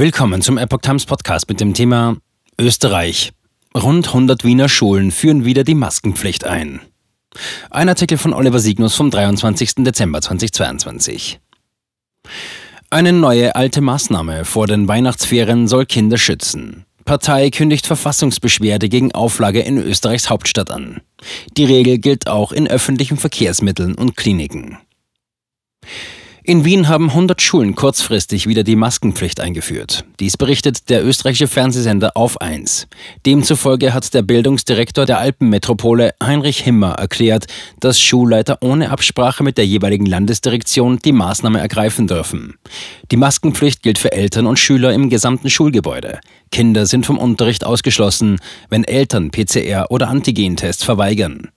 Willkommen zum Epoch Times Podcast mit dem Thema Österreich. Rund 100 Wiener Schulen führen wieder die Maskenpflicht ein. Ein Artikel von Oliver Signus vom 23. Dezember 2022. Eine neue alte Maßnahme vor den Weihnachtsferien soll Kinder schützen. Partei kündigt Verfassungsbeschwerde gegen Auflage in Österreichs Hauptstadt an. Die Regel gilt auch in öffentlichen Verkehrsmitteln und Kliniken. In Wien haben 100 Schulen kurzfristig wieder die Maskenpflicht eingeführt. Dies berichtet der österreichische Fernsehsender Auf 1. Demzufolge hat der Bildungsdirektor der Alpenmetropole Heinrich Himmer erklärt, dass Schulleiter ohne Absprache mit der jeweiligen Landesdirektion die Maßnahme ergreifen dürfen. Die Maskenpflicht gilt für Eltern und Schüler im gesamten Schulgebäude. Kinder sind vom Unterricht ausgeschlossen, wenn Eltern PCR- oder Antigentests verweigern.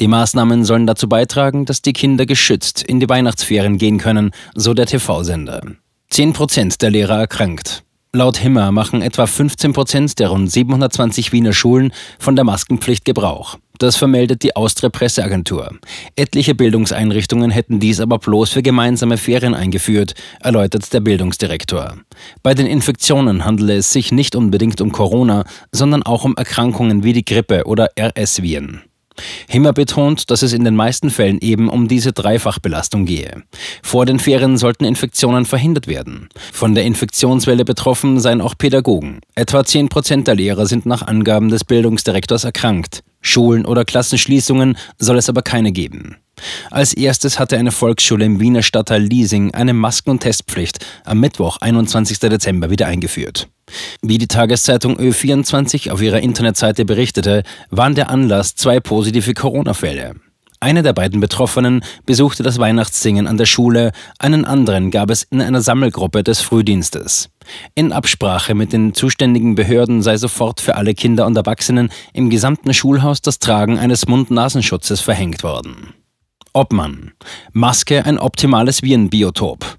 Die Maßnahmen sollen dazu beitragen, dass die Kinder geschützt in die Weihnachtsferien gehen können, so der TV-Sender. 10 Prozent der Lehrer erkrankt. Laut Himmer machen etwa 15 Prozent der rund 720 Wiener Schulen von der Maskenpflicht Gebrauch. Das vermeldet die Austria Presseagentur. Etliche Bildungseinrichtungen hätten dies aber bloß für gemeinsame Ferien eingeführt, erläutert der Bildungsdirektor. Bei den Infektionen handele es sich nicht unbedingt um Corona, sondern auch um Erkrankungen wie die Grippe oder RS-Viren. Himmer betont, dass es in den meisten Fällen eben um diese Dreifachbelastung gehe. Vor den Ferien sollten Infektionen verhindert werden. Von der Infektionswelle betroffen seien auch Pädagogen. Etwa 10 Prozent der Lehrer sind nach Angaben des Bildungsdirektors erkrankt. Schulen oder Klassenschließungen soll es aber keine geben. Als erstes hatte eine Volksschule im Wiener Stadtteil Liesing eine Masken- und Testpflicht am Mittwoch, 21. Dezember, wieder eingeführt. Wie die Tageszeitung Ö24 auf ihrer Internetseite berichtete, waren der Anlass zwei positive Corona-Fälle. Eine der beiden Betroffenen besuchte das Weihnachtssingen an der Schule, einen anderen gab es in einer Sammelgruppe des Frühdienstes. In Absprache mit den zuständigen Behörden sei sofort für alle Kinder und Erwachsenen im gesamten Schulhaus das Tragen eines Mund-Nasenschutzes verhängt worden. Obmann. Maske ein optimales Virenbiotop.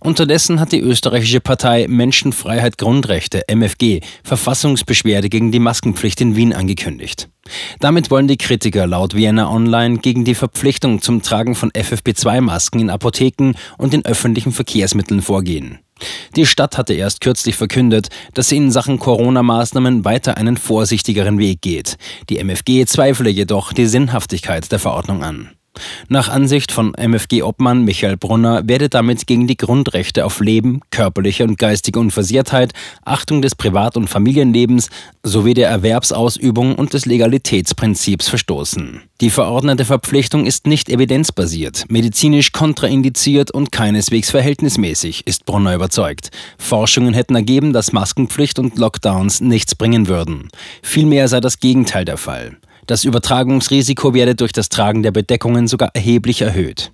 Unterdessen hat die österreichische Partei Menschenfreiheit Grundrechte MFG Verfassungsbeschwerde gegen die Maskenpflicht in Wien angekündigt. Damit wollen die Kritiker laut Vienna Online gegen die Verpflichtung zum Tragen von FFP2-Masken in Apotheken und in öffentlichen Verkehrsmitteln vorgehen. Die Stadt hatte erst kürzlich verkündet, dass sie in Sachen Corona-Maßnahmen weiter einen vorsichtigeren Weg geht. Die MFG zweifle jedoch die Sinnhaftigkeit der Verordnung an. Nach Ansicht von MFG-Obmann Michael Brunner werde damit gegen die Grundrechte auf Leben, körperliche und geistige Unversehrtheit, Achtung des Privat- und Familienlebens sowie der Erwerbsausübung und des Legalitätsprinzips verstoßen. Die verordnete Verpflichtung ist nicht evidenzbasiert, medizinisch kontraindiziert und keineswegs verhältnismäßig, ist Brunner überzeugt. Forschungen hätten ergeben, dass Maskenpflicht und Lockdowns nichts bringen würden. Vielmehr sei das Gegenteil der Fall. Das Übertragungsrisiko werde durch das Tragen der Bedeckungen sogar erheblich erhöht.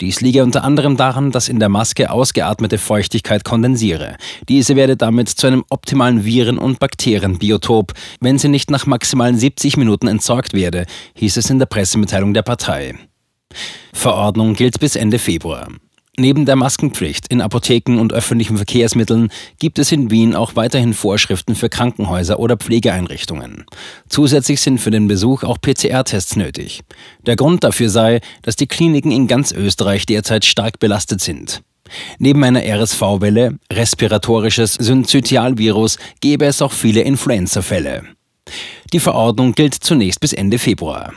Dies liege unter anderem daran, dass in der Maske ausgeatmete Feuchtigkeit kondensiere. Diese werde damit zu einem optimalen Viren- und Bakterienbiotop, wenn sie nicht nach maximalen 70 Minuten entsorgt werde, hieß es in der Pressemitteilung der Partei. Verordnung gilt bis Ende Februar. Neben der Maskenpflicht in Apotheken und öffentlichen Verkehrsmitteln gibt es in Wien auch weiterhin Vorschriften für Krankenhäuser oder Pflegeeinrichtungen. Zusätzlich sind für den Besuch auch PCR-Tests nötig. Der Grund dafür sei, dass die Kliniken in ganz Österreich derzeit stark belastet sind. Neben einer RSV-Welle, respiratorisches Synzytialvirus, gäbe es auch viele Influenza-Fälle. Die Verordnung gilt zunächst bis Ende Februar.